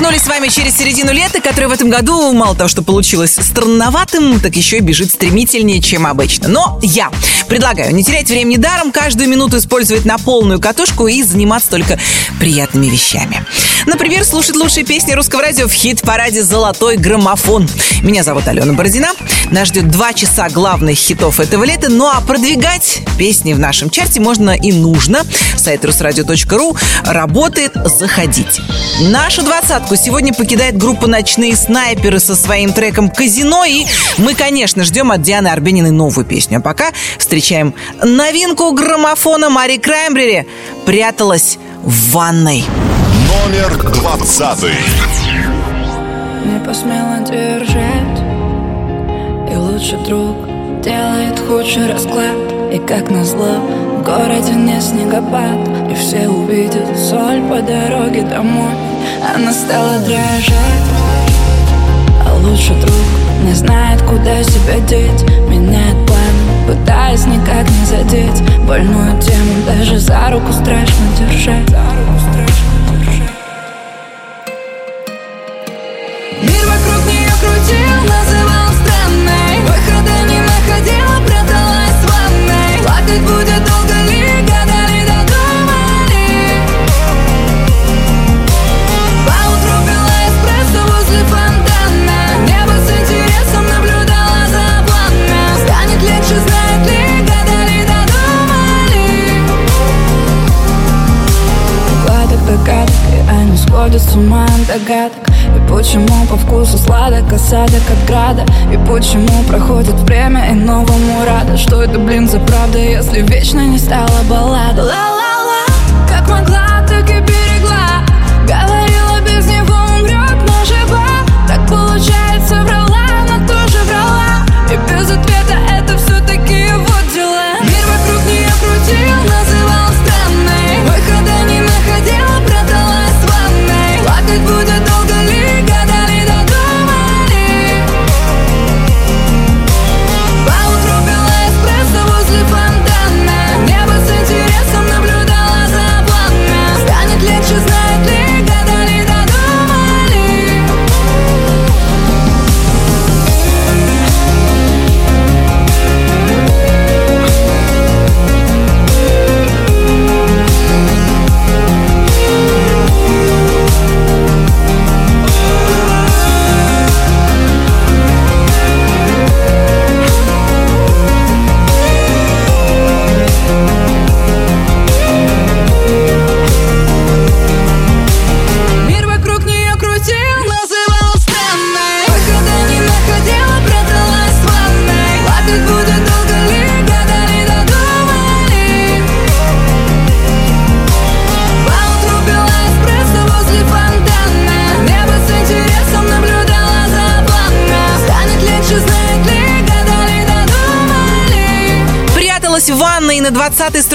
перемахнули с вами через середину лета, которое в этом году мало того, что получилось странноватым, так еще и бежит стремительнее, чем обычно. Но я предлагаю не терять времени даром, каждую минуту использовать на полную катушку и заниматься только приятными вещами. Например, слушать лучшие песни русского радио в хит-параде «Золотой граммофон». Меня зовут Алена Бородина. Нас ждет два часа главных хитов этого лета. Ну а продвигать песни в нашем чарте можно и нужно. Сайт русрадио.ру работает. Заходите. Нашу двадцатку сегодня покидает группа «Ночные снайперы» со своим треком «Казино». И мы, конечно, ждем от Дианы Арбениной новую песню. А пока встречаем новинку граммофона Мари Краймбрери «Пряталась в ванной». Номер двадцатый. Не посмела держать И лучший друг делает худший расклад И как назло в городе не снегопад И все увидят соль по дороге домой Она стала дрожать. А лучший друг не знает, куда себя деть. Меняет планы, пытаясь никак не задеть. Больную тему даже За руку страшно держать сходят с ума догадок. И почему по вкусу сладок осадок от града? И почему проходит время и новому рада? Что это, блин, за правда, если вечно не стала баллада? Ла-ла-ла, как могла,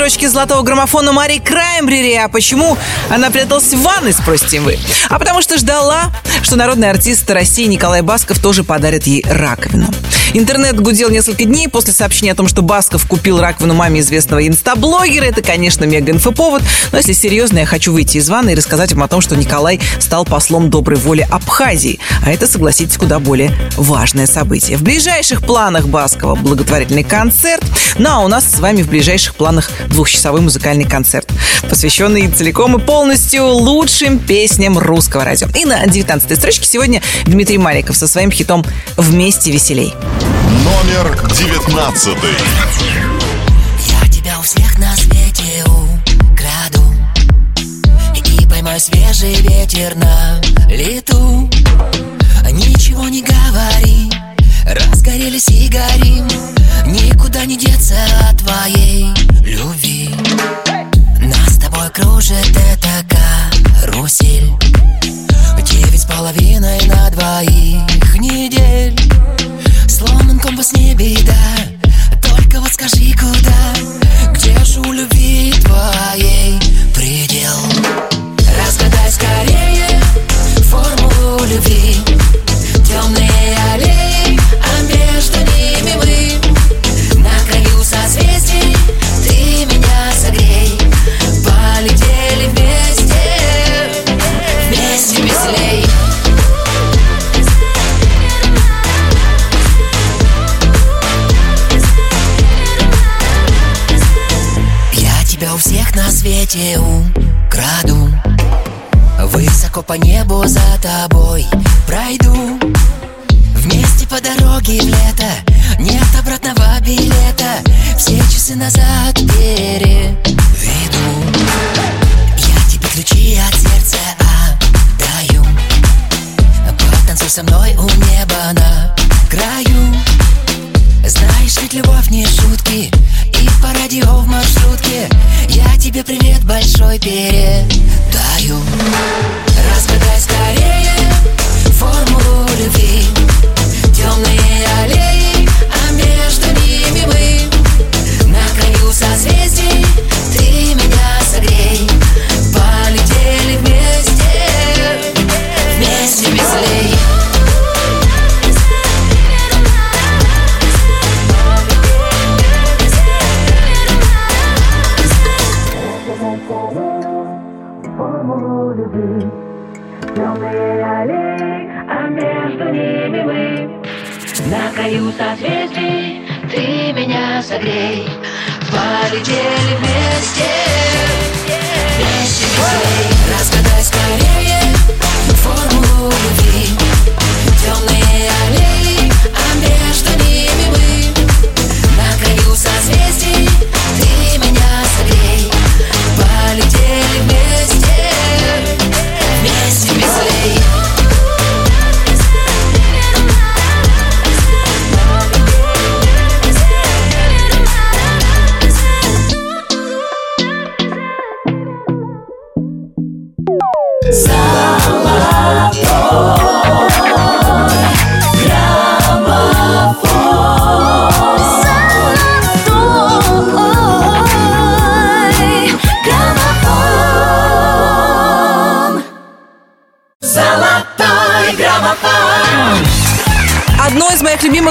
20-й строчке золотого граммофона Мари Краймбрери. А почему она пряталась в ванной, спросите вы? А потому что ждала, что народный артист России Николай Басков тоже подарит ей раковину. Интернет гудел несколько дней после сообщения о том, что Басков купил раковину маме известного инстаблогера. Это, конечно, мега-инфоповод. Но если серьезно, я хочу выйти из ванны и рассказать вам о том, что Николай стал послом доброй воли Абхазии. А это, согласитесь, куда более важное событие. В ближайших планах Баскова благотворительный концерт. Ну а у нас с вами в ближайших планах двухчасовой музыкальный концерт, посвященный целиком и полностью лучшим песням русского радио. И на 19 строчке сегодня Дмитрий Маликов со своим хитом «Вместе веселей». Номер девятнадцатый. Я тебя у всех на свете украду И поймаю свежий ветер на лету Ничего не говори, разгорелись и горим Никуда не деться от твоей любви кружит эта карусель. Девять с половиной на двоих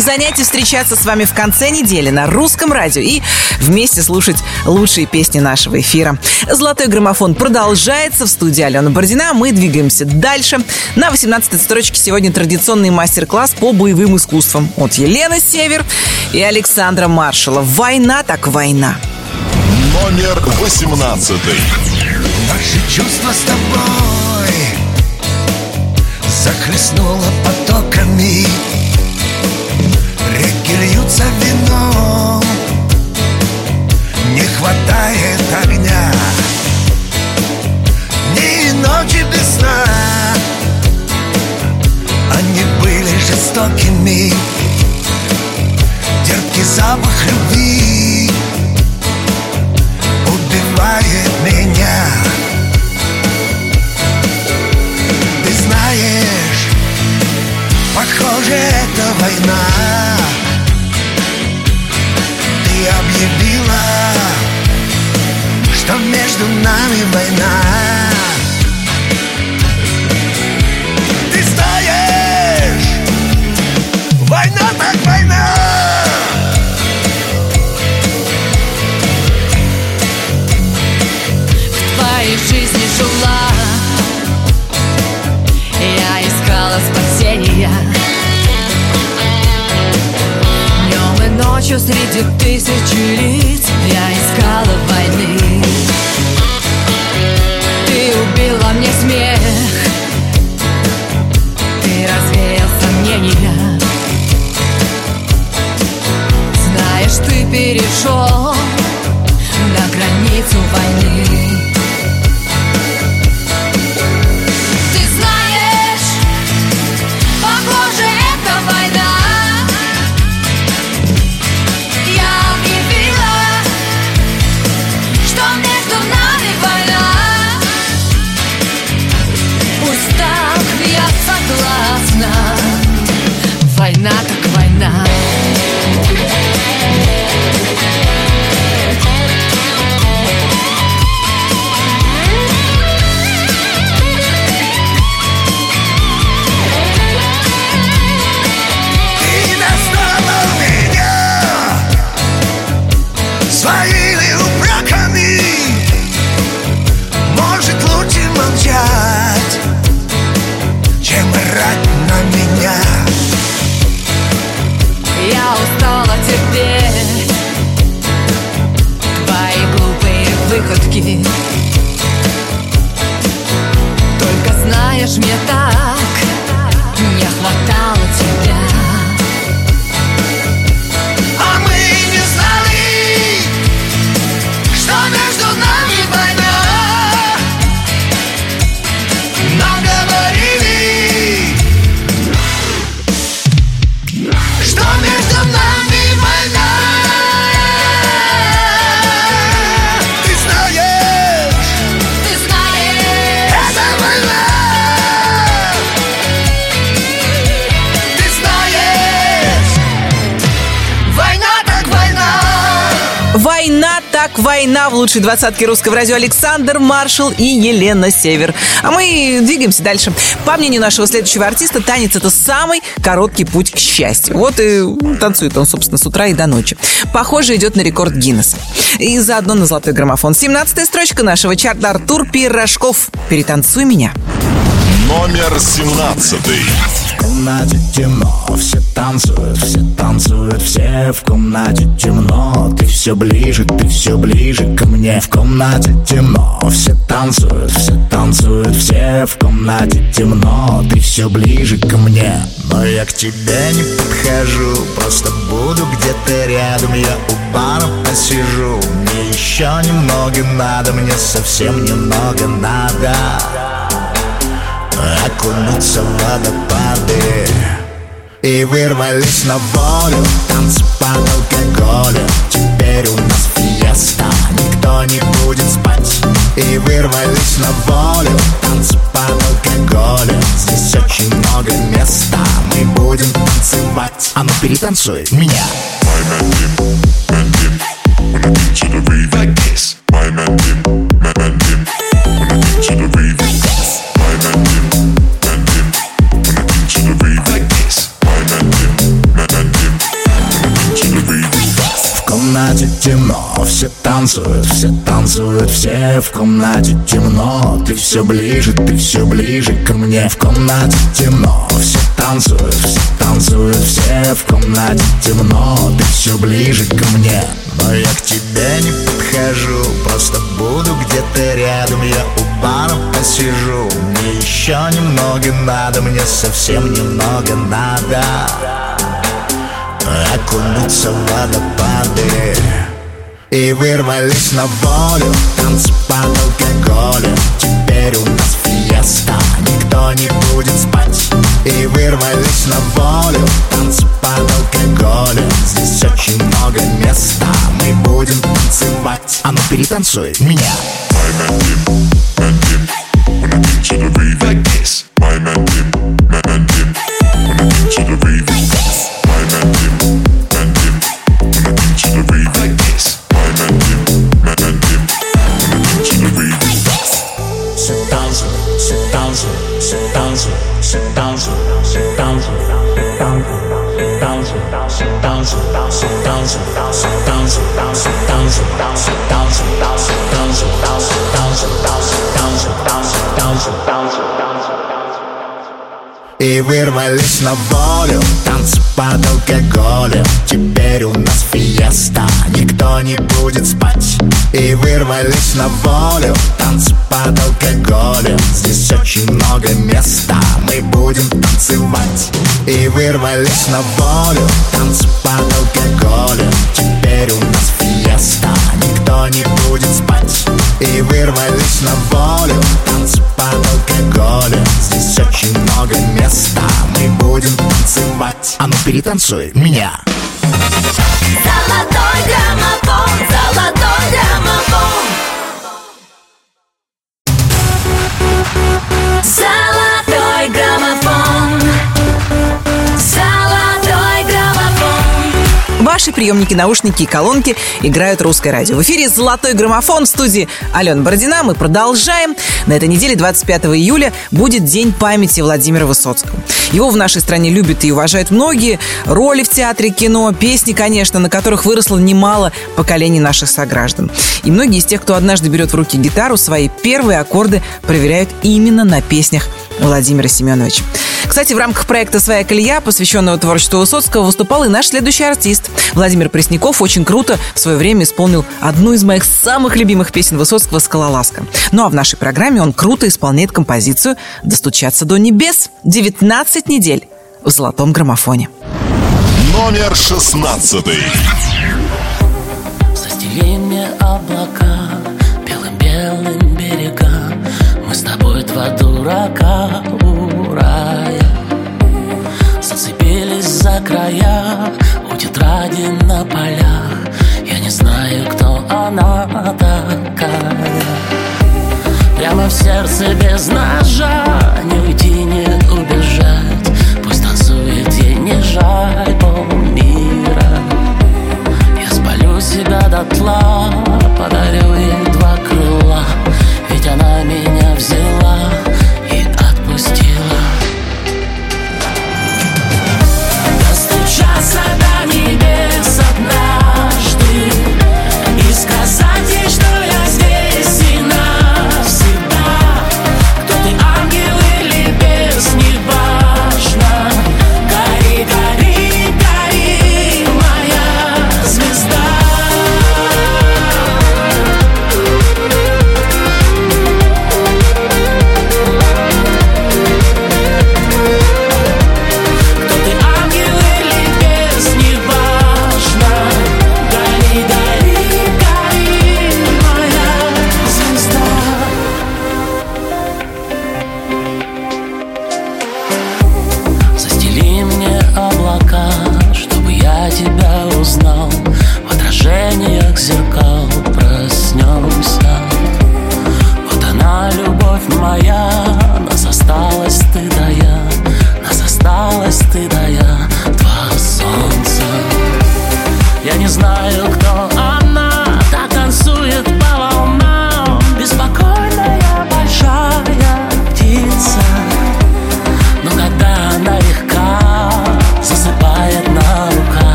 любимых занятий встречаться с вами в конце недели на русском радио и вместе слушать лучшие песни нашего эфира. Золотой граммофон продолжается в студии Алена Бородина. Мы двигаемся дальше. На 18-й строчке сегодня традиционный мастер-класс по боевым искусствам от Елены Север и Александра Маршала. Война так война. Номер 18. Наши чувства с тобой Захлестнуло потоками Реки льются вином. Не хватает огня. Ни ночи без сна. Они были жестокими. Терпкий запах любви Убивает меня. Ты знаешь, похоже, это война что между нами война. Ты знаешь, война так война. Твоей жизни жила. Я искала спасения Ночью среди тысячи лиц Я искала войны. Ты убила мне смех Ты развеял сомнения Знаешь, ты перешел лучшей двадцатке русского радио Александр Маршал и Елена Север. А мы двигаемся дальше. По мнению нашего следующего артиста, танец это самый короткий путь к счастью. Вот и танцует он, собственно, с утра и до ночи. Похоже, идет на рекорд Гиннесса. И заодно на золотой граммофон. 17 строчка нашего чарта Артур Пирожков. Перетанцуй меня. Номер семнадцатый. Комнате темно, все танцуют, все танцуют, все в комнате темно. Ты все ближе, ты все ближе ко мне. В комнате темно, все танцуют, все танцуют, все в комнате темно. Ты все ближе ко мне. Но я к тебе не подхожу, просто буду где-то рядом. Я у бара посижу, мне еще немного надо, мне совсем немного надо окунуться в водопады. И вырвались на волю, танцы под алкоголем Теперь у нас фиеста, никто не будет спать. И вырвались на волю, танцы под алкоголем Здесь очень много места, мы будем танцевать. А ну перетанцуй меня. My man Jim, man Jim, when to the rave like this. My man Jim, man, man Jim, to the rave комнате темно, все танцуют, все танцуют, все в комнате темно. Ты все ближе, ты все ближе ко мне. В комнате темно, все танцуют, все танцуют, все в комнате темно. Ты все ближе ко мне. Но я к тебе не подхожу, просто буду где-то рядом. Я у бара посижу, мне еще немного надо, мне совсем немного надо окунуться в водопады И вырвались на волю, танцы под алкоголем. Теперь у нас фиеста, никто не будет спать. И вырвались на волю, танцы под алкоголем. Здесь очень много места, мы будем танцевать. А ну перетанцуй меня. My man Dim, man Dim, when I get to the rave? Like this. My man Dim, man Dim, when I get to the rave? Like this. И вырвались на волю, танцы под алкоголем Теперь у нас фиеста, никто не будет спать. И вырвались на волю, танцы под алкоголем Здесь очень много места, мы будем танцевать. И вырвались на волю, танцы под алкоголем Теперь у нас фиеста, никто не будет спать И вырвались на волю, танцы под алкоголем Здесь очень много места, мы будем танцевать. А ну перетанцуй меня. Золотой граммофон, золотой граммофон Ваши приемники, наушники и колонки играют русское радио. В эфире «Золотой граммофон» в студии Алена Бородина. Мы продолжаем. На этой неделе, 25 июля, будет День памяти Владимира Высоцкого. Его в нашей стране любят и уважают многие. Роли в театре, кино, песни, конечно, на которых выросло немало поколений наших сограждан. И многие из тех, кто однажды берет в руки гитару, свои первые аккорды проверяют именно на песнях Владимира Семеновича. Кстати, в рамках проекта «Своя колея», посвященного творчеству Высоцкого, выступал и наш следующий артист. Владимир Пресняков очень круто в свое время исполнил одну из моих самых любимых песен Высоцкого «Скалолазка». Ну а в нашей программе он круто исполняет композицию «Достучаться до небес». 19 недель в золотом граммофоне. Номер шестнадцатый. Застели мне облака белым-белым два дурака у рая. Зацепились за края у тетради на полях. Я не знаю, кто она такая. Прямо в сердце без ножа Не уйти, не убежать. Пусть танцует ей не жаль полмира Я спалю себя дотла Подарю ей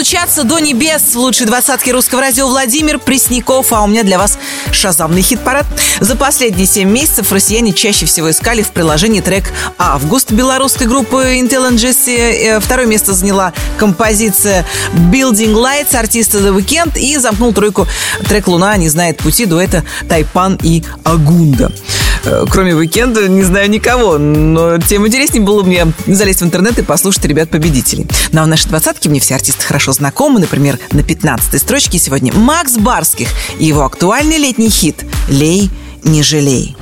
Достучаться до небес лучшей двадцатке русского радио Владимир Пресняков. А у меня для вас шазамный хит-парад. За последние 7 месяцев россияне чаще всего искали в приложении трек «Август» белорусской группы Intel Jesse. Э, Второе место заняла композиция «Building Lights» артиста The Weeknd. И замкнул тройку трек «Луна не знает пути» дуэта Тайпан и Агунда. Э, Кроме Weeknd не знаю никого, но тем интереснее было мне залезть в интернет и послушать ребят-победителей. Ну а в нашей двадцатке мне все артисты хорошо знакомы. Например, на 15 строчке сегодня Макс Барских и его актуальный летний хит «Лей, не жалей».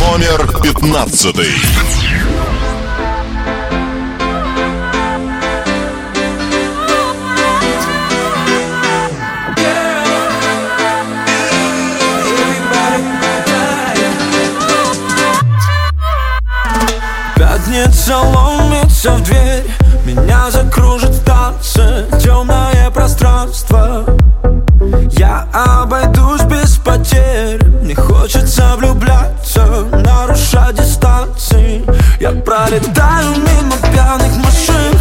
Номер пятнадцатый. Пятница ломится в дверь. Меня закружит в танце Темное пространство. Я обойдусь без потерь. Мне хочется влюбляться Нарушать дистанции. Я пролетаю мимо пьяных машин.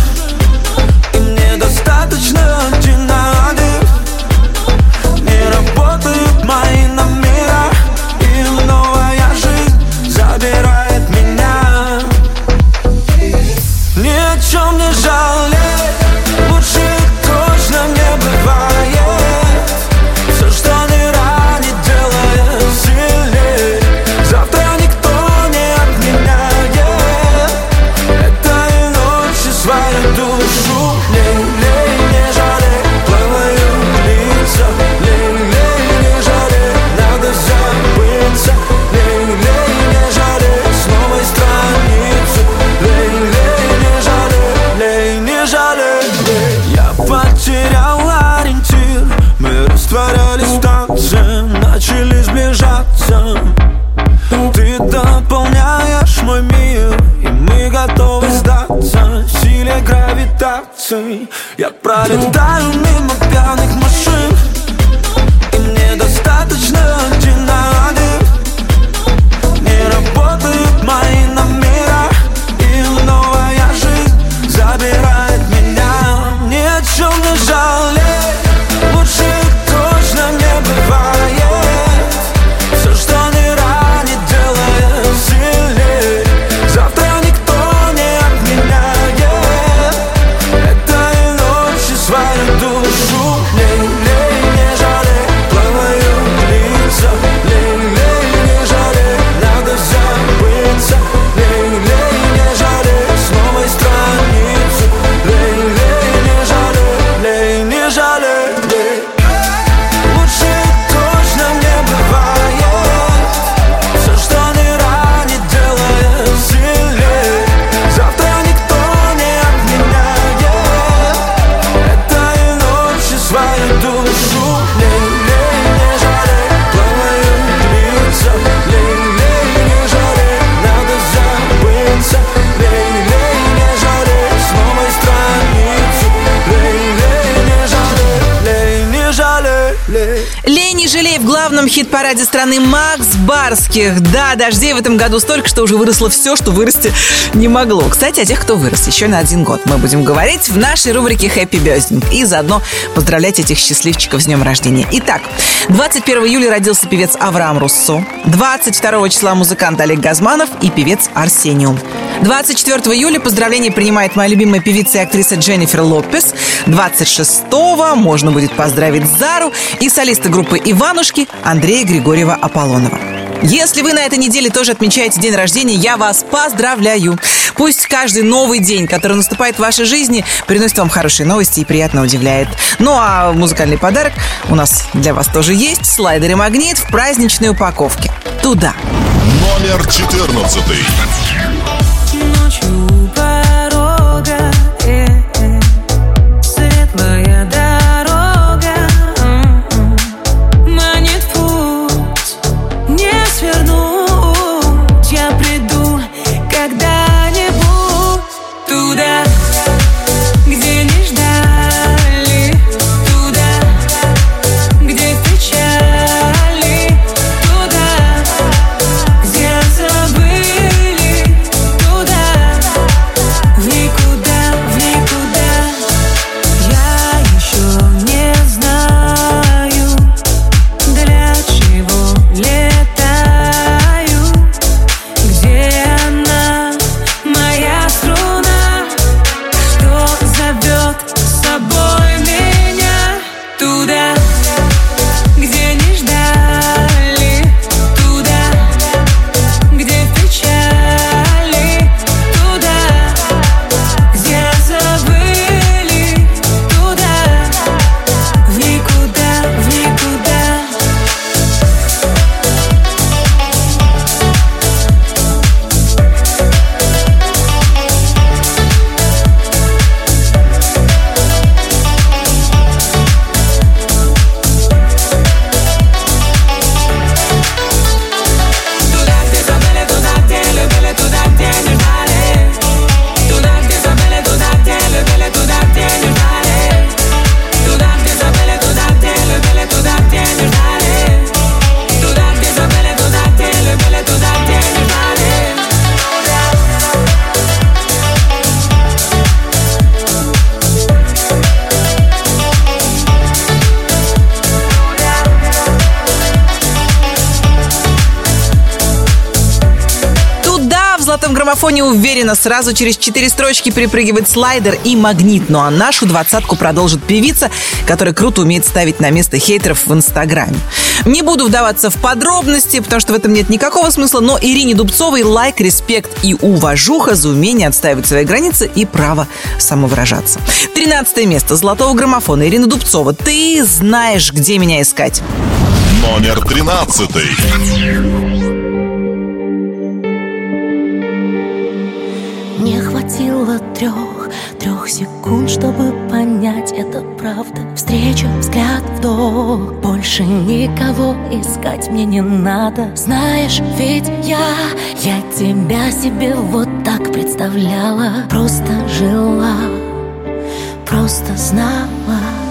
И мне достаточно гравитации Я пролетаю мимо страны Макс Барских. Да, дождей в этом году столько, что уже выросло все, что вырасти не могло. Кстати, о тех, кто вырос еще на один год, мы будем говорить в нашей рубрике «Хэппи Бездинг» и заодно поздравлять этих счастливчиков с днем рождения. Итак, 21 июля родился певец Авраам Руссо, 22 числа музыкант Олег Газманов и певец Арсениум. 24 июля поздравления принимает моя любимая певица и актриса Дженнифер Лопес. 26-го можно будет поздравить Зару и солиста группы «Иванушки» Андрея Григорьева-Аполлонова. Если вы на этой неделе тоже отмечаете день рождения, я вас поздравляю. Пусть каждый новый день, который наступает в вашей жизни, приносит вам хорошие новости и приятно удивляет. Ну а музыкальный подарок у нас для вас тоже есть. Слайдер и магнит в праздничной упаковке. Туда. Номер 14. Уверенно сразу через четыре строчки перепрыгивает слайдер и магнит. Ну а нашу двадцатку продолжит певица, которая круто умеет ставить на место хейтеров в Инстаграме. Не буду вдаваться в подробности, потому что в этом нет никакого смысла, но Ирине Дубцовой лайк, респект и уважуха за умение отстаивать свои границы и право самовыражаться. Тринадцатое место золотого граммофона Ирина Дубцова. Ты знаешь, где меня искать. Номер 13. Чтобы понять, это правда. Встреча, взгляд, вдох Больше никого искать мне не надо. Знаешь, ведь я, я тебя себе вот так представляла. Просто жила, просто знала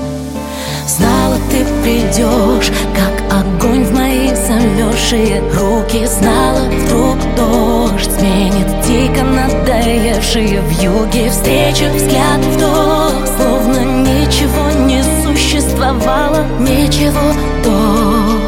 Знала, ты придешь, как огонь в мои замерзшие руки. Знала, вдруг дождь сменит дико надоевшие в юге Встреча, взгляд, вдох, словно ничего не существовало Ничего до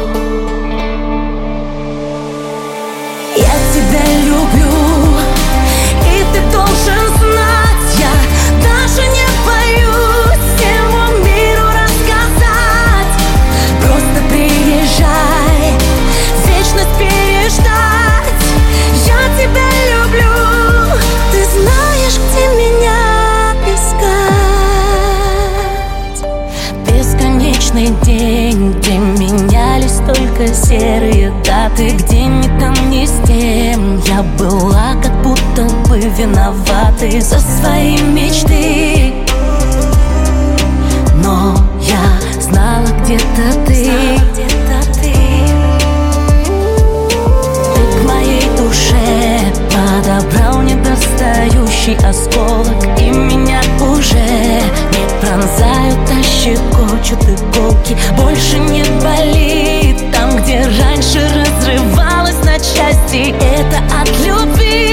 только серые даты Где ни там, ни с тем Я была как будто бы виноватой за свои мечты. Но я знала где-то ты. Ты к моей душе подобрал недостающий осколок И меня уже не пронзают, а щекочут иголки. Больше не болит где раньше разрывалась на части. Это от любви,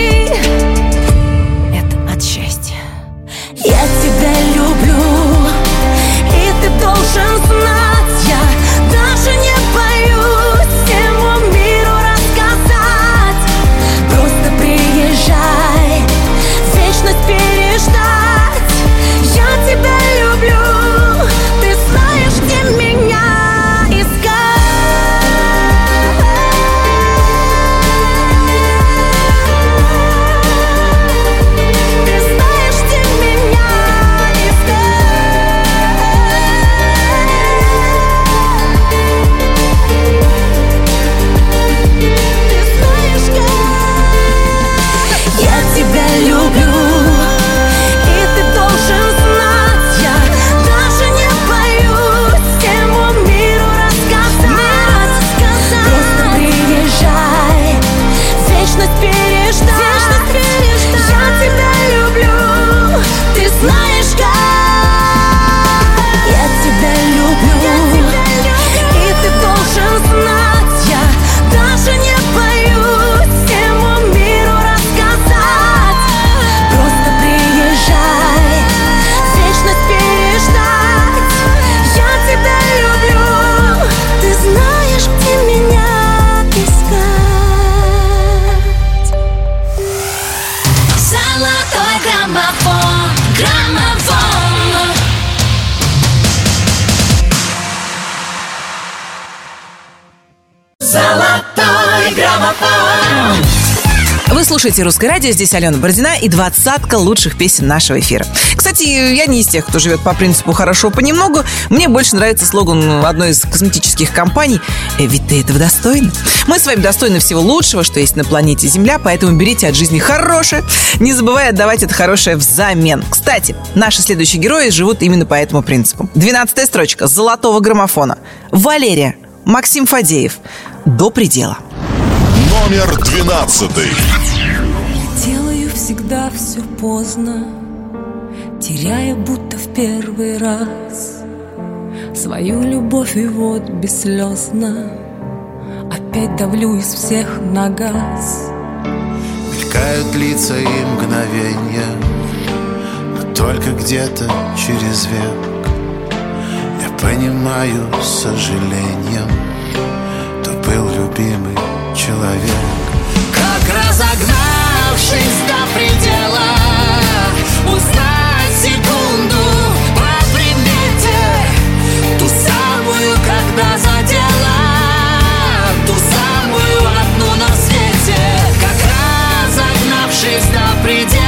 слушаете «Русское радио», здесь Алена Бородина и двадцатка лучших песен нашего эфира. Кстати, я не из тех, кто живет по принципу «хорошо понемногу». Мне больше нравится слоган одной из косметических компаний «Э, «Ведь ты этого достойна». Мы с вами достойны всего лучшего, что есть на планете Земля, поэтому берите от жизни хорошее, не забывая отдавать это хорошее взамен. Кстати, наши следующие герои живут именно по этому принципу. Двенадцатая строчка «Золотого граммофона». Валерия, Максим Фадеев. До предела. Номер двенадцатый. Всегда все поздно Теряя будто в первый раз Свою любовь и вот бесслезно Опять давлю из всех на газ. Мелькают лица и мгновенья Но только где-то через век. Я понимаю с сожалением То был любимый человек. Как разогнавшись до предела Узнать секунду по примете Ту самую, когда задела Ту самую одну на свете Как разогнавшись до предела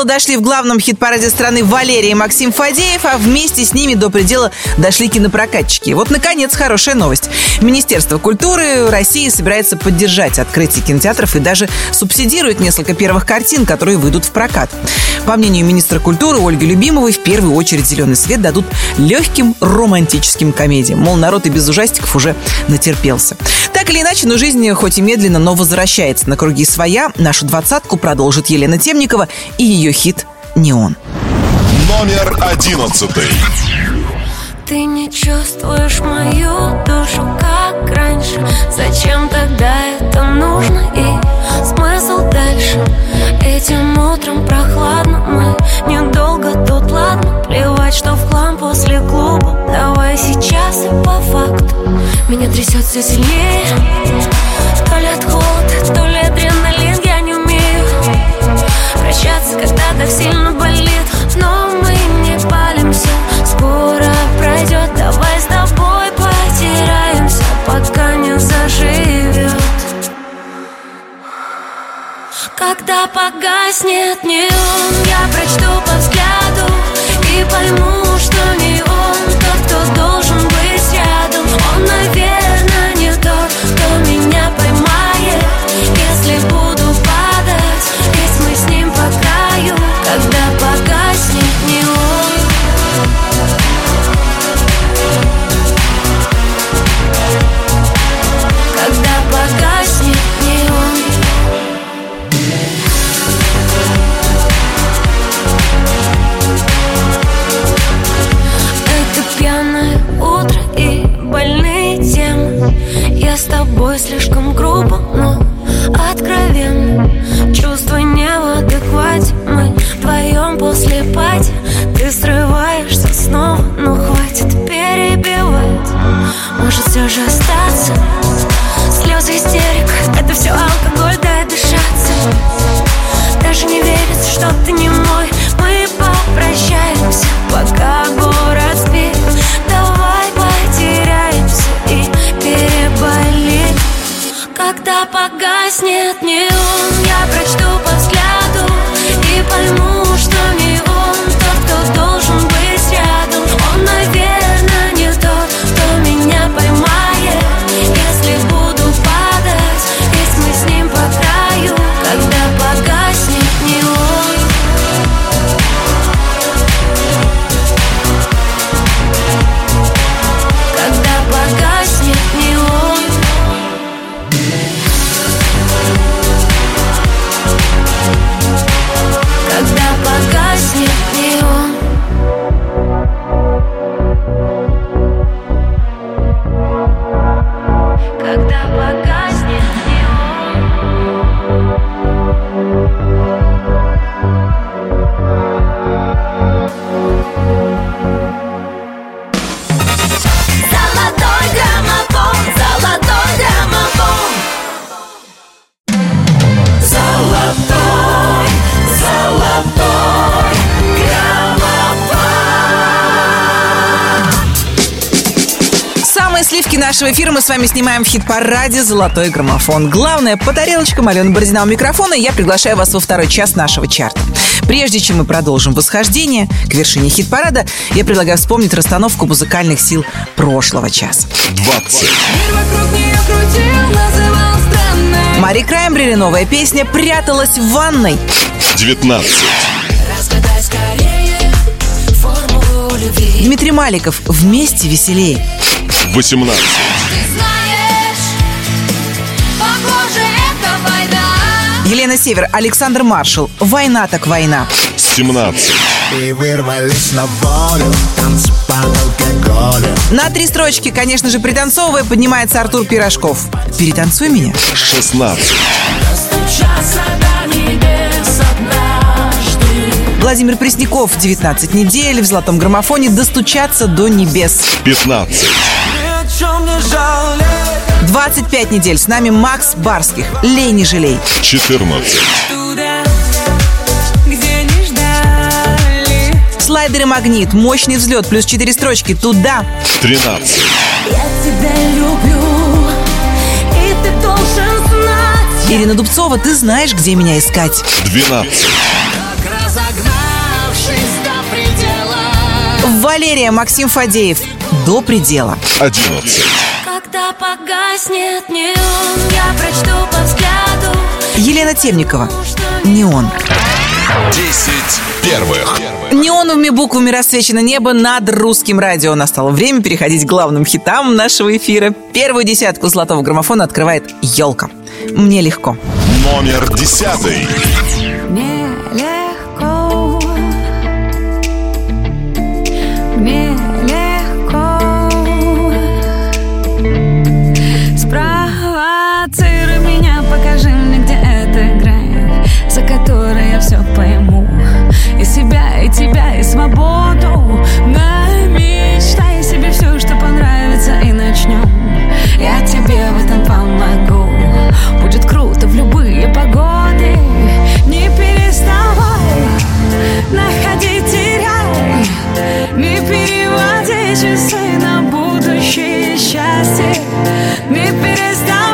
предела дошли в главном хит-параде страны Валерий и Максим Фадеев, а вместе с ними до предела дошли кинопрокатчики. Вот, наконец, хорошая новость. Министерство культуры России собирается поддержать открытие кинотеатров и даже субсидирует несколько первых картин, которые выйдут в прокат. По мнению министра культуры Ольги Любимовой, в первую очередь зеленый свет дадут легким романтическим комедиям. Мол, народ и без ужастиков уже натерпелся. Так или иначе, но жизнь хоть и медленно, но возвращается на круги своя. Нашу двадцатку продолжит Елена Темникова и ее хит «Неон». Номер одиннадцатый. Ты не чувствуешь мою душу, как раньше. Зачем тогда это нужно и смысл дальше? Этим утром прохладно, мы недолго тут, ладно Плевать, что в хлам после клуба. Давай сейчас и по факту. Меня трясет все сильнее. То ли от холода, то ли адреналин Я не умею прощаться, когда так сильно болит. Но мы не палимся, скоро пройдет Давай с тобой потеряемся, пока не заживет. Когда погаснет неон, я прочту по взгляду И пойму, что не все же остаться. Слезы истерик, это все алкоголь, дай дышаться Даже не верится, что ты не мой. Мы попрощаемся, пока город спит. Давай потеряемся и переболим Когда погаснет неон Я нашего эфира мы с вами снимаем в хит-параде «Золотой граммофон». Главное, по тарелочкам Алена Бородина у микрофона, я приглашаю вас во второй час нашего чарта. Прежде чем мы продолжим восхождение к вершине хит-парада, я предлагаю вспомнить расстановку музыкальных сил прошлого часа. 20. Мари Краймбрери новая песня «Пряталась в ванной». 19. Разгадай скорее формулу любви Дмитрий Маликов «Вместе веселее». 18. Елена Север, Александр Маршал «Война так война». 17. И вырвались на волю Танцы под алкоголем На три строчки, конечно же, пританцовывая, поднимается Артур Пирожков. «Перетанцуй меня». 16. Стучаться до небес однажды Владимир Пресняков «19 недель» в «Золотом граммофоне» «Достучаться до небес». 15. 25 недель с нами Макс Барских «Лей, не жалей». 14. Туда, где не ждали Слайдер и магнит, мощный взлет, плюс 4 строчки, туда. 13. Я тебя люблю, и ты должен знать. Ирина Дубцова, ты знаешь, где меня искать. 12. Разогнавшись до предела Валерия Максим Фадеев, до предела. 11. Когда погаснет неон, я прочту по взгляду. Елена Темникова, не он. 10 первых. Неоновыми буквами рассвечено небо над русским радио. Настало время переходить к главным хитам нашего эфира. Первую десятку золотого граммофона открывает елка. Мне легко. Номер 10. Все пойму. И себя, и тебя, и свободу. Намечтай себе все, что понравится, и начнем Я тебе в этом помогу. Будет круто в любые погоды. Не переставай Находи, теряй. Не переводи часы на будущее счастье. Не переставай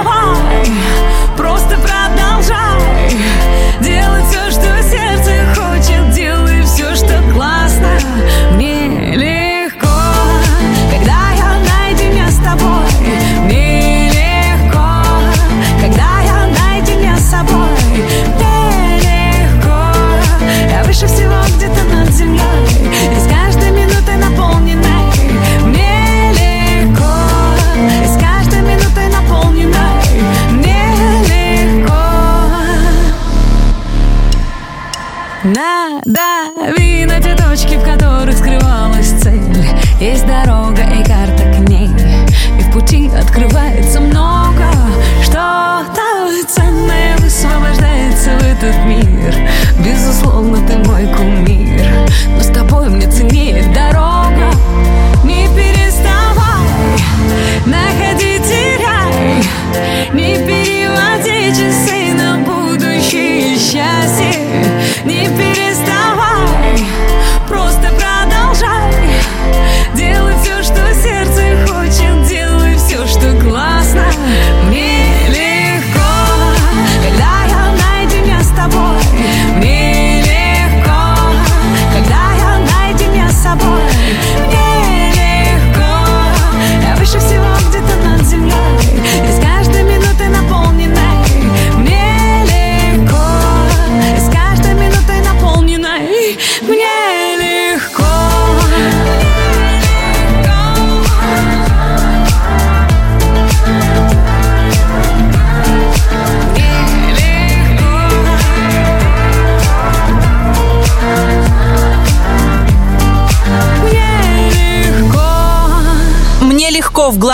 переводи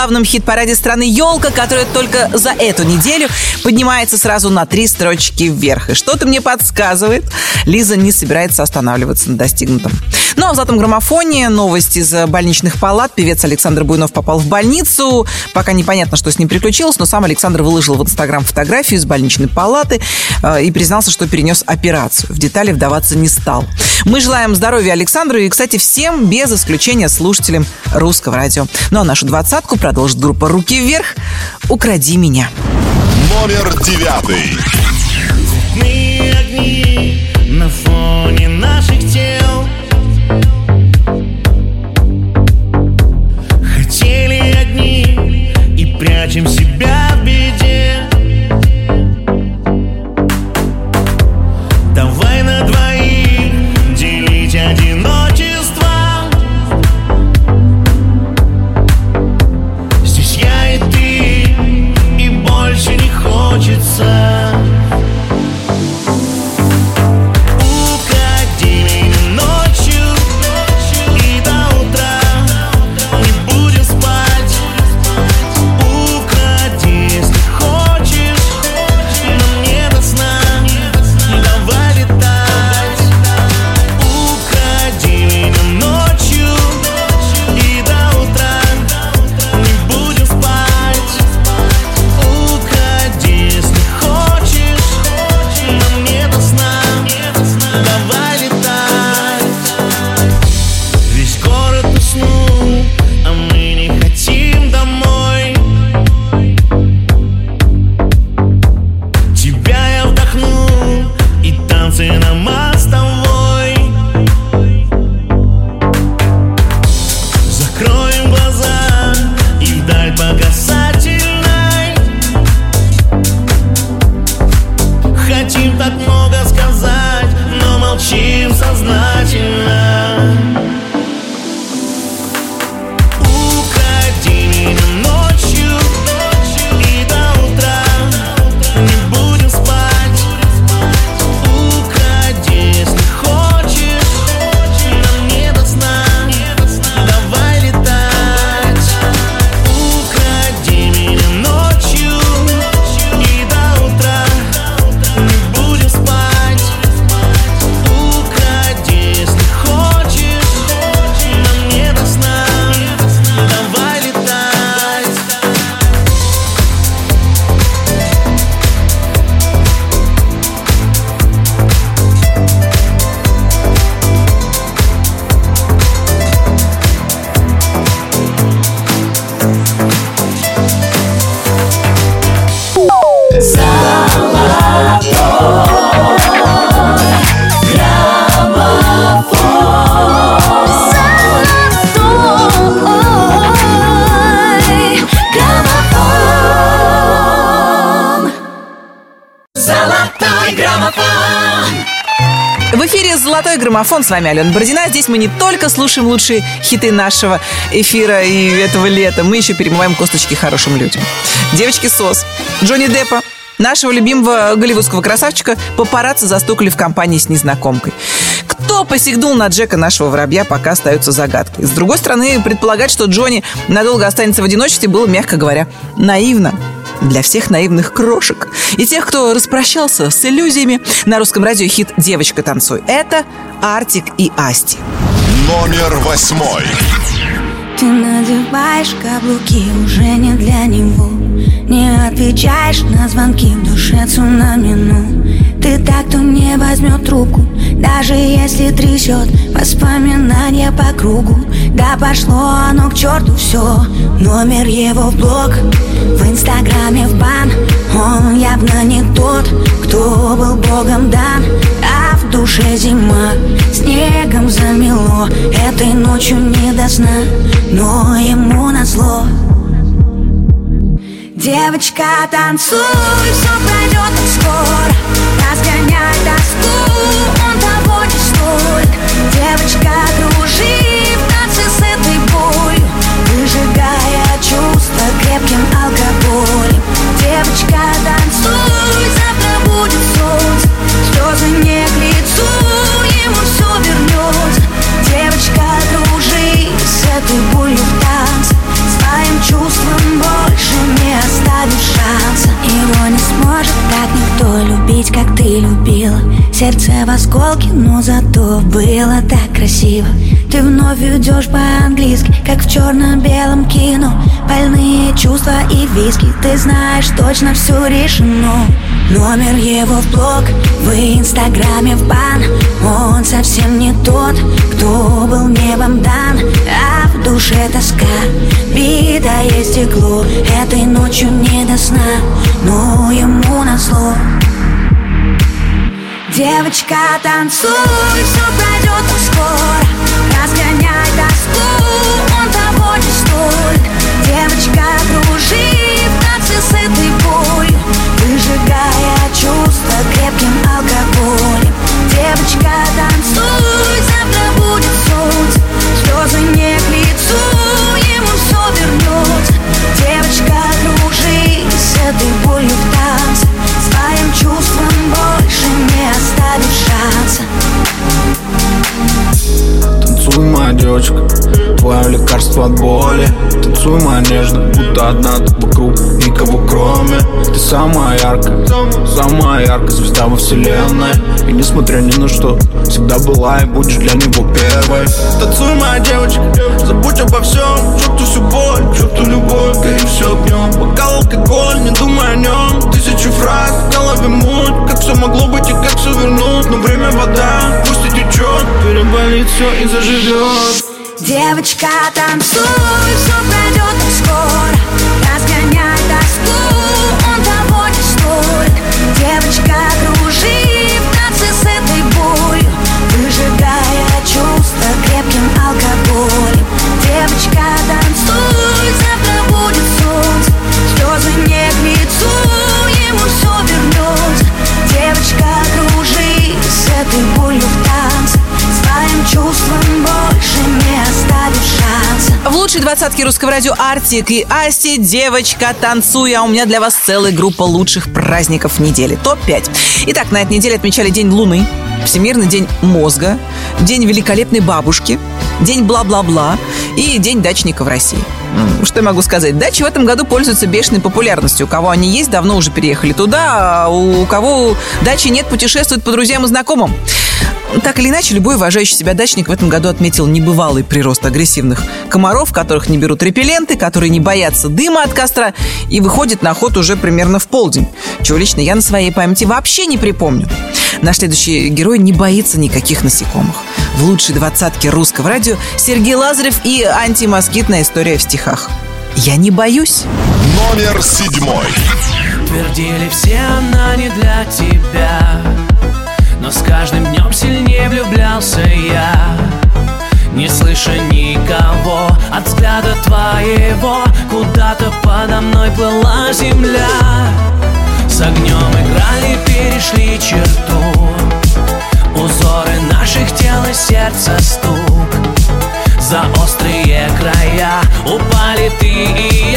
главном хит-параде страны «Елка», которая только за эту неделю поднимается сразу на три строчки вверх. И что-то мне подсказывает, Лиза не собирается останавливаться на достигнутом. Ну а в «Золотом граммофоне» новости из больничных палат. Певец Александр Буйнов попал в больницу. Пока непонятно, что с ним приключилось, но сам Александр выложил в Инстаграм фотографию из больничной палаты э, и признался, что перенес операцию. В детали вдаваться не стал. Мы желаем здоровья Александру и, кстати, всем без исключения слушателям русского радио. Ну а нашу двадцатку продолжит группа «Руки вверх». «Укради меня». Номер девятый. Цветные огни на фоне наших тел прячем себя вами Алена Бородина. Здесь мы не только слушаем лучшие хиты нашего эфира и этого лета, мы еще перемываем косточки хорошим людям. Девочки СОС, Джонни Деппа, нашего любимого голливудского красавчика папарацци застукали в компании с незнакомкой. Кто посягнул на Джека, нашего воробья, пока остается загадкой. С другой стороны, предполагать, что Джонни надолго останется в одиночестве, было, мягко говоря, наивно для всех наивных крошек и тех, кто распрощался с иллюзиями на русском радио хит «Девочка, танцуй». Это Артик и Асти. Номер восьмой. Ты надеваешь каблуки уже не для него. Не отвечаешь на звонки в душе цунами, ну. Ты так, кто не возьмет трубку Даже если трясет. Воспоминания по кругу Да пошло оно к черту все Номер его в блог В инстаграме в бан. Он явно не тот, кто был богом дан. А в душе зима Снегом замело. Этой ночью не до сна Но ему назло. Девочка, танцуй, все пройдет скоро Разгоняй тоску, он того не стоит. Девочка, кружи Сердце в осколке, но зато было так красиво. Ты вновь идешь по-английски, как в черно-белом кино. Больные чувства и виски, ты знаешь точно все решено. Номер его в блог, в инстаграме в бан. Он совсем не тот, кто был небом дан. А в душе тоска, битое стекло. Этой ночью не до сна, но ему на назло Девочка, танцуй, все пройдет скоро Разгоняй тоску, он того не стоит Девочка, кружи в танце с этой болью Выжигая чувства крепким алкоголем. Девочка, танцуй, завтра будет солнце Слезы не к лицу, ему все вернется Девочка, кружи с этой болью в от боли. Танцуй, моя нежно, будто одна тут вокруг, никого кроме Ты самая яркая, самая яркая звезда во вселенной. И несмотря ни на что, всегда была и будешь для него первой. Танцуй, моя девочка, забудь обо всем. Чувствуй всю боль, чувствуй любовь, гори все огнем Бокал алкоголь, не думай о нем Тысячи фраз, в голове муть Как все могло быть и как все вернуть. Но время вода, пусть и течет Переболит все и заживет Девочка, танцуй, все пройдет скоро. Разгоняй тоску, он того не стоит Девочка, кружи в танце с этой болью Выжигая чувства крепким алкоголем. Девочка, В лучшей двадцатке русского радио Артик и Асти «Девочка, танцуй», а у меня для вас целая группа лучших праздников недели. Топ-5. Итак, на этой неделе отмечали День Луны, Всемирный день мозга, День великолепной бабушки, День бла-бла-бла и День дачника в России. Что я могу сказать? Дачи в этом году пользуются бешеной популярностью. У кого они есть, давно уже переехали туда, а у кого дачи нет, путешествуют по друзьям и знакомым. Так или иначе, любой уважающий себя дачник в этом году отметил небывалый прирост агрессивных комаров, которых не берут репелленты, которые не боятся дыма от костра и выходят на охоту уже примерно в полдень, чего лично я на своей памяти вообще не припомню. Наш следующий герой не боится никаких насекомых. В лучшей двадцатке русского радио Сергей Лазарев и антимоскитная история в стихах. Я не боюсь. Номер седьмой. Твердили все, она не для тебя Но с каждым днем сильнее влюблялся я. Не слыша никого от взгляда твоего Куда-то подо мной плыла земля. С огнем играли, перешли черту. Узоры наших тел и сердца стук. За острые края упали ты и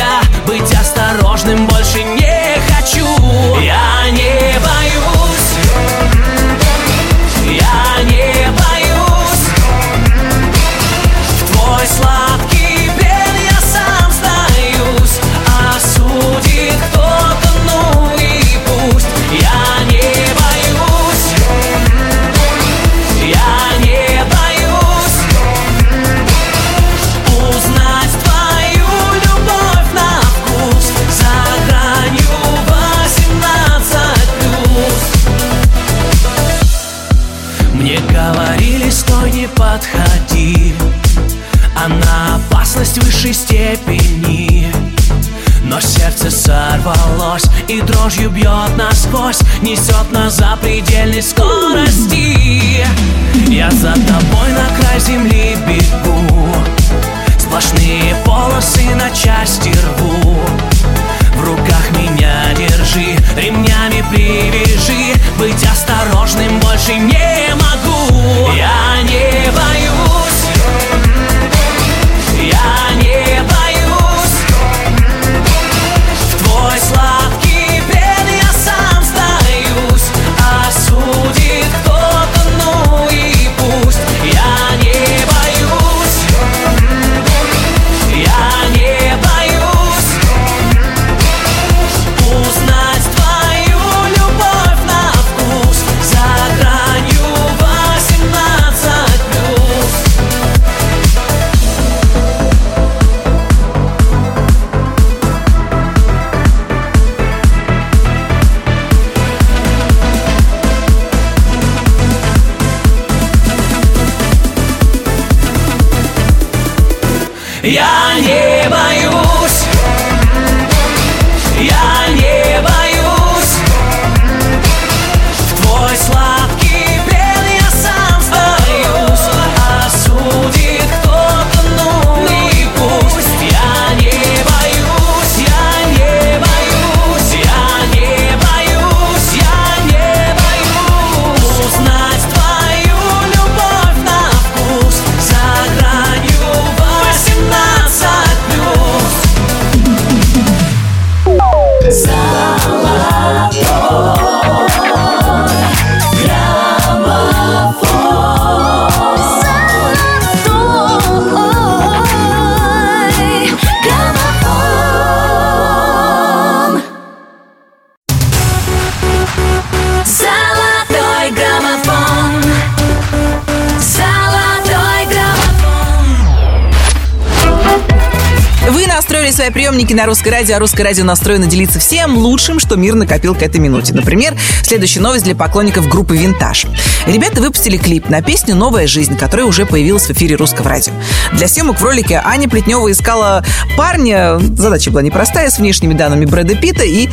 настроили свои приемники на русское радио, а русское радио настроено делиться всем лучшим, что мир накопил к этой минуте. Например, следующая новость для поклонников группы «Винтаж». Ребята выпустили клип на песню «Новая жизнь», которая уже появилась в эфире русского радио. Для съемок в ролике Аня Плетнева искала парня, задача была непростая, с внешними данными Брэда Питта и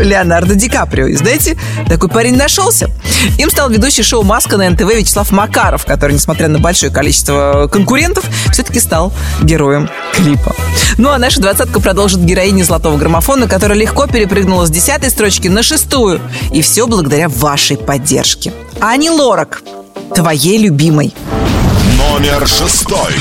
Леонардо Ди Каприо. И знаете, такой парень нашелся. Им стал ведущий шоу «Маска» на НТВ Вячеслав Макаров, который, несмотря на большое количество конкурентов, все-таки стал героем клипа. Ну а наша двадцатка продолжит героини «Золотого граммофона», которая легко перепрыгнула с десятой строчки на шестую. И все благодаря вашей поддержке. Ани Лорак, твоей любимой. Номер шестой.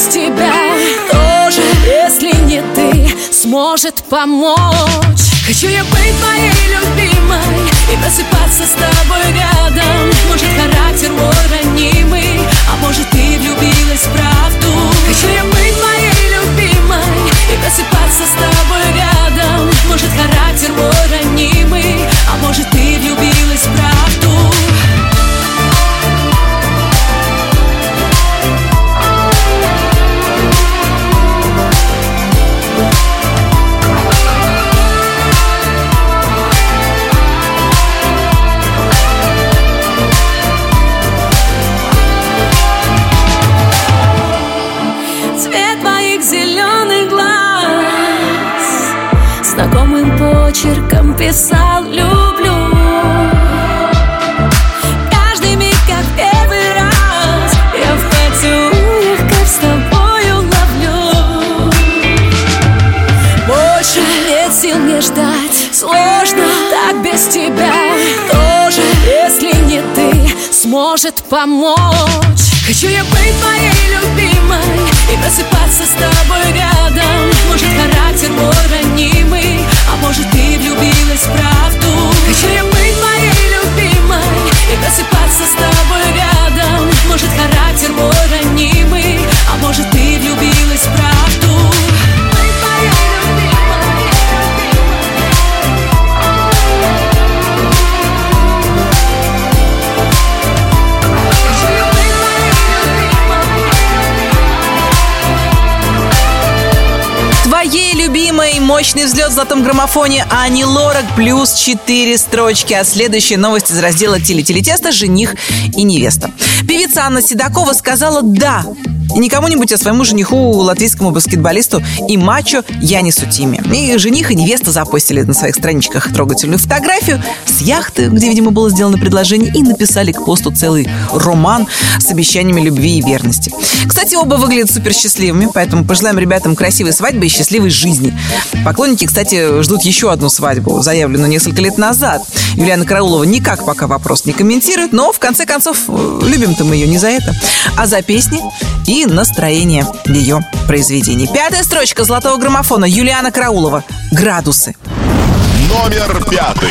Без тебя. Тоже, если не ты Сможет помочь. Хочу я быть твоей любимой И просыпаться с тобой рядом. Может характер мой ранимый А может ты влюбилась в правду. Хочу я быть твоей любимой Сможет мощный взлет в золотом граммофоне Ани Лорак плюс 4 строчки. А следующая новость из раздела «Теле-телетеста. Жених и невеста». Певица Анна Седокова сказала «да». И не кому-нибудь, а своему жениху, латвийскому баскетболисту и мачо Янису Тиме. И жених и невеста запостили на своих страничках трогательную фотографию с яхты, где, видимо, было сделано предложение, и написали к посту целый роман с обещаниями любви и верности. Кстати, оба выглядят супер счастливыми, поэтому пожелаем ребятам красивой свадьбы и счастливой жизни. Поклонники, кстати, ждут еще одну свадьбу, заявленную несколько лет назад. Юлиана Караулова никак пока вопрос не комментирует, но в конце концов любим-то мы ее не за это, а за песни и настроение ее произведений. Пятая строчка золотого граммофона Юлиана Караулова «Градусы». Номер пятый.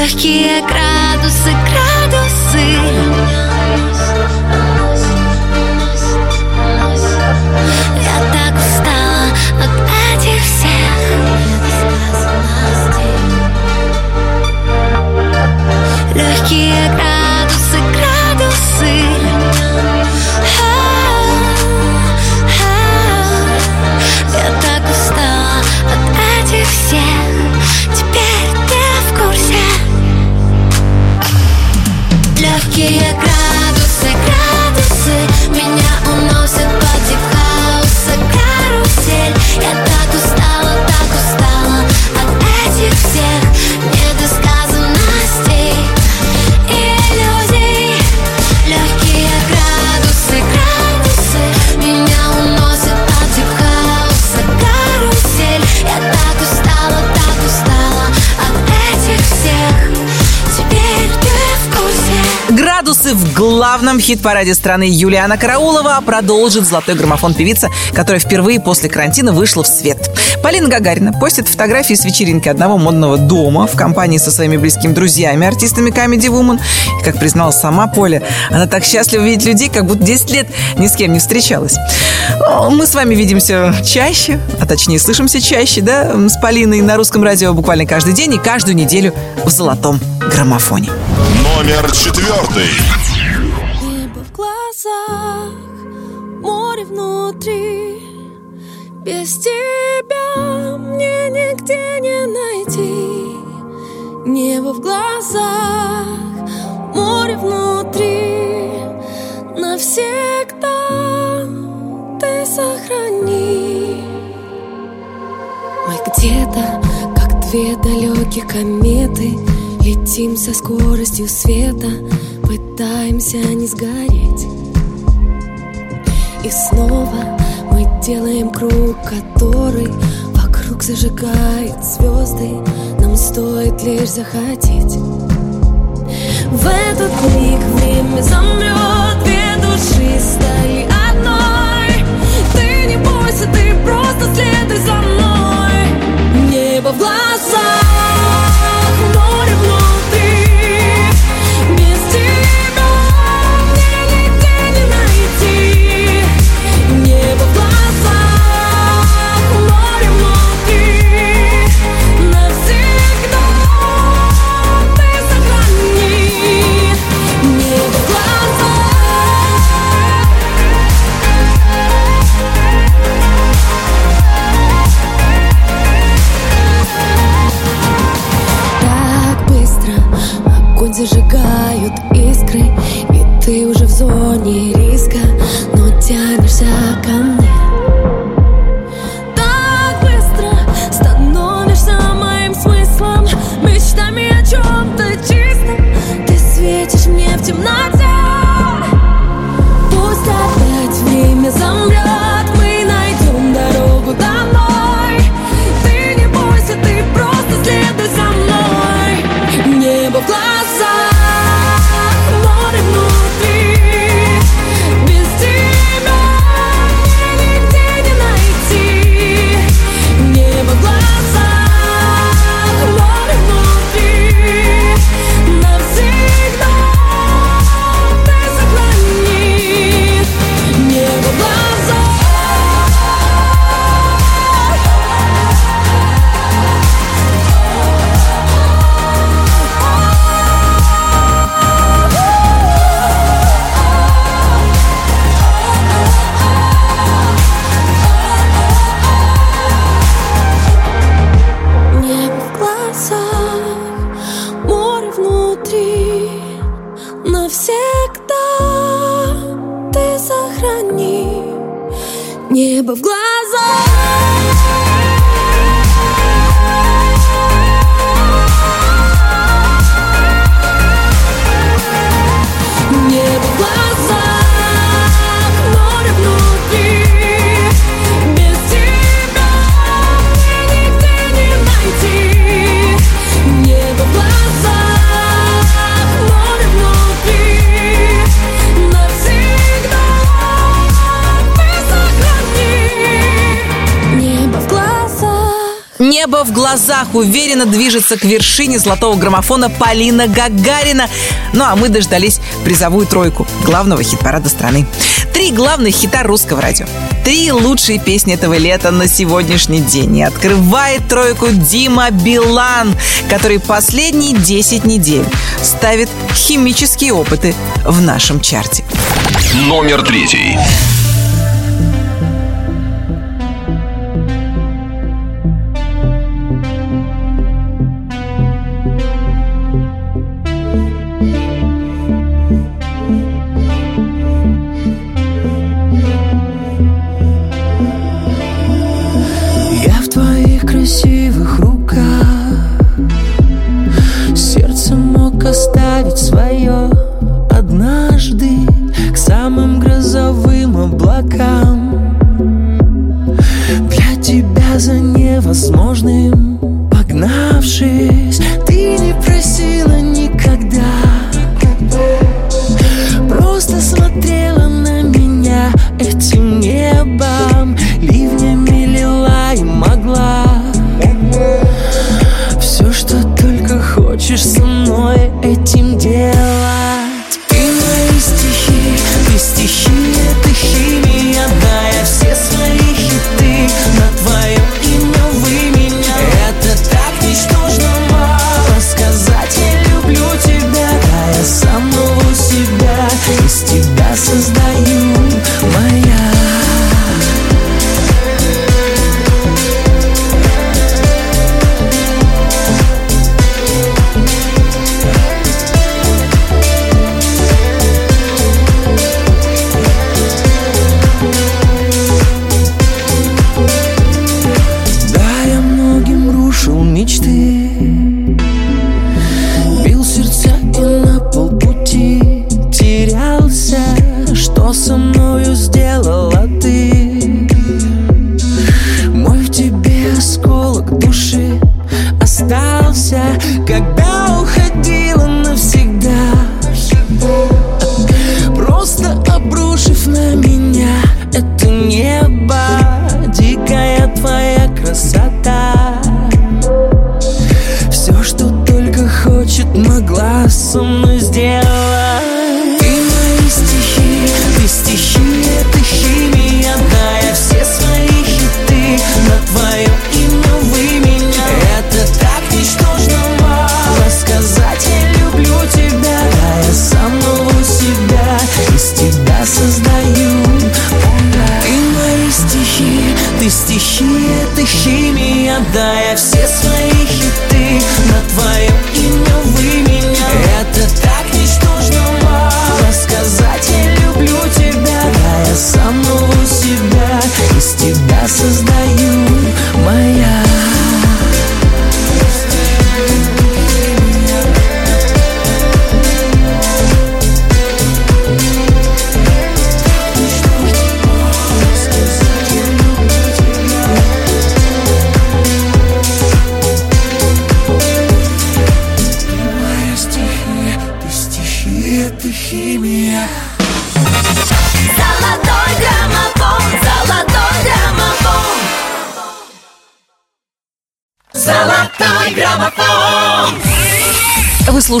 Легкие градусы, градусы. Я так устала от всех. Легкие градусы, главном хит-параде страны Юлиана Караулова продолжит золотой граммофон певица, которая впервые после карантина вышла в свет. Полина Гагарина постит фотографии с вечеринки одного модного дома в компании со своими близкими друзьями, артистами Comedy Woman. И, как призналась сама Поля, она так счастлива видеть людей, как будто 10 лет ни с кем не встречалась. О, Мы с вами видимся чаще, а точнее слышимся чаще, да, с Полиной на русском радио буквально каждый день и каждую неделю в золотом граммофоне. Номер четвертый. Без тебя мне нигде не найти. Небо в глазах, море внутри. Навсегда ты сохрани. Мы где-то, как две далеких кометы Летим со скоростью света Пытаемся не сгореть. И снова мы делаем круг, который Вокруг зажигает звезды. Нам стоит лишь захотеть. В этот миг время небо в глазах уверенно движется к вершине золотого граммофона Полина Гагарина. Ну а мы дождались призовую тройку главного хит-парада страны. Три главных хита русского радио. Три лучшие песни этого лета на сегодняшний день. И открывает тройку Дима Билан, который последние 10 недель ставит химические опыты в нашем чарте. Номер третий.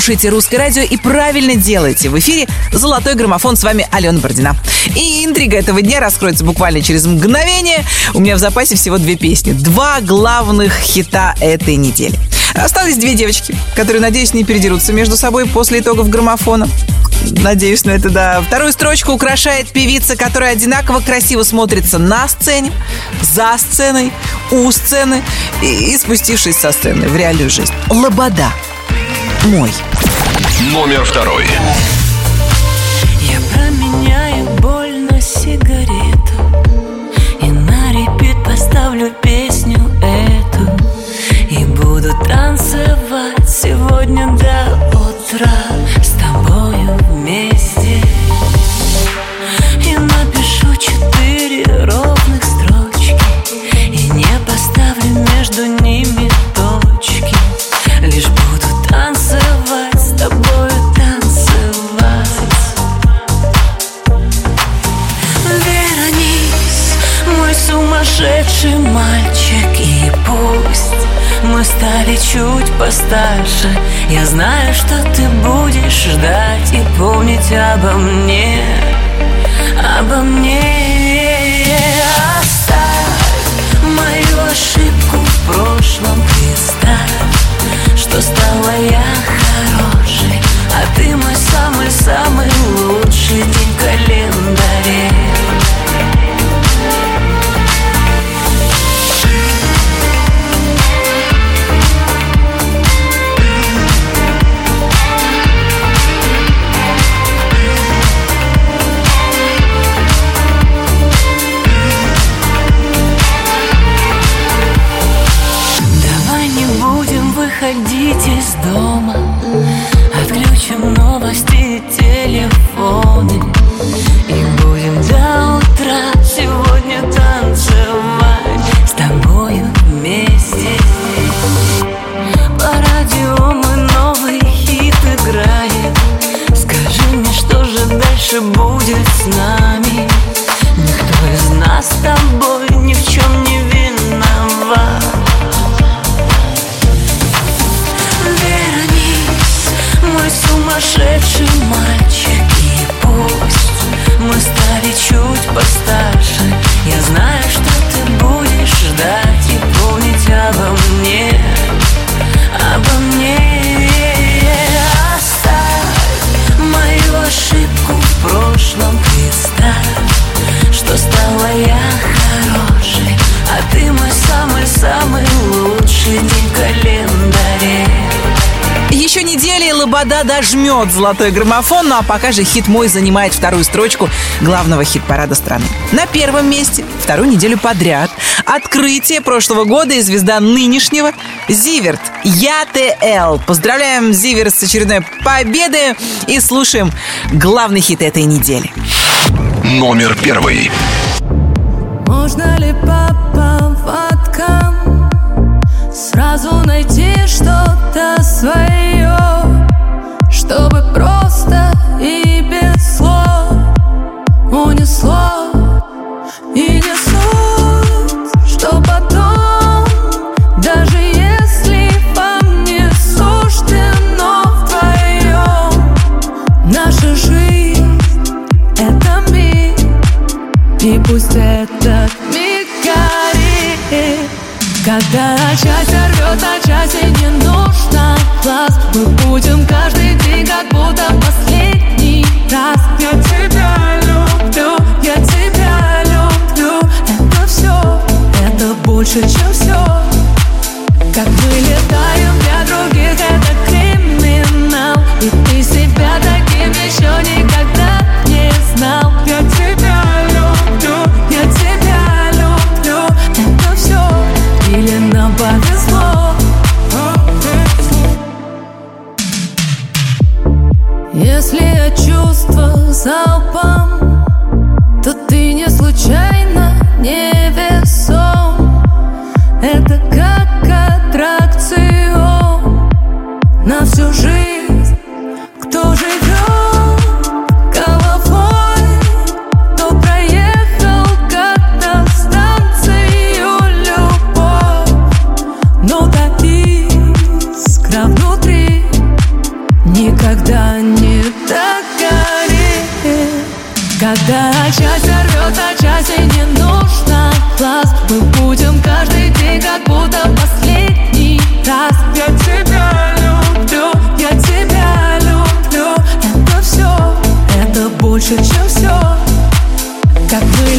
Слушаете «Русское радио» и правильно делаете. В эфире «Золотой граммофон». С вами Алена Бородина. И интрига этого дня раскроется буквально через мгновение. У меня в запасе всего две песни. Два главных хита этой недели. Осталось две девочки, которые, надеюсь, не передерутся между собой после итогов граммофона. Надеюсь на это, да. Вторую строчку украшает певица, которая одинаково красиво смотрится на сцене, за сценой, у сцены и, и спустившись со сцены в реальную жизнь. Лобода. Мой. Номер второй. Еще недели и Лобода дожмет золотой граммофон, ну а пока же хит мой занимает вторую строчку главного хит-парада страны. На первом месте вторую неделю подряд открытие прошлого года и звезда нынешнего Зиверт. Я ТЛ. Поздравляем Зиверт с очередной победой и слушаем главный хит этой недели. Номер первый. Можно ли по поводкам Сразу найти что-то свое Чтобы просто и без слов Унесло и не суть Что потом Даже если вам не суждено вдвоем Наша жизнь — это миг и пусть этот миг горит. Когда часть части не нужно глаз Мы будем каждый день, как будто последний раз. Я тебя люблю, я тебя люблю. Это все, это больше, чем все Как мы летаем залпом То ты не случайно не весом Это как аттракцион На всю жизнь Когда часть рвется, части не нужно глаз Мы будем каждый день, как будто последний раз. Я тебя люблю, я тебя люблю Это все, это больше, чем все Как мы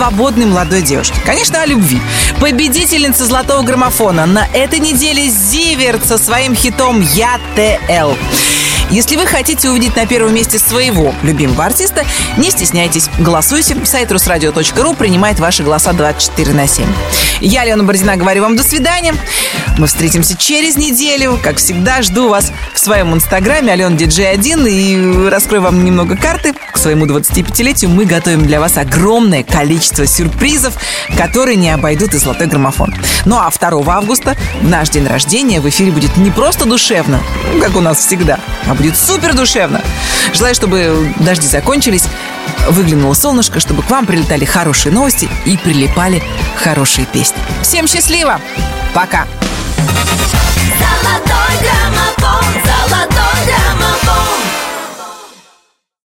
свободной молодой девушке? Конечно, о любви. Победительница золотого граммофона на этой неделе Зиверт со своим хитом «Я ТЛ». Если вы хотите увидеть на первом месте своего любимого артиста, не стесняйтесь, голосуйте. Сайт русрадио.ру принимает ваши голоса 24 на 7. Я, Лена Бородина, говорю вам до свидания. Мы встретимся через неделю. Как всегда, жду вас в своем инстаграме Алена Диджей 1 и раскрою вам немного карты. Своему 25-летию мы готовим для вас огромное количество сюрпризов, которые не обойдут и золотой граммофон. Ну а 2 августа, в наш день рождения, в эфире будет не просто душевно, как у нас всегда, а будет супер душевно. Желаю, чтобы дожди закончились, выглянуло солнышко, чтобы к вам прилетали хорошие новости и прилипали хорошие песни. Всем счастливо! Пока! Золотой граммофон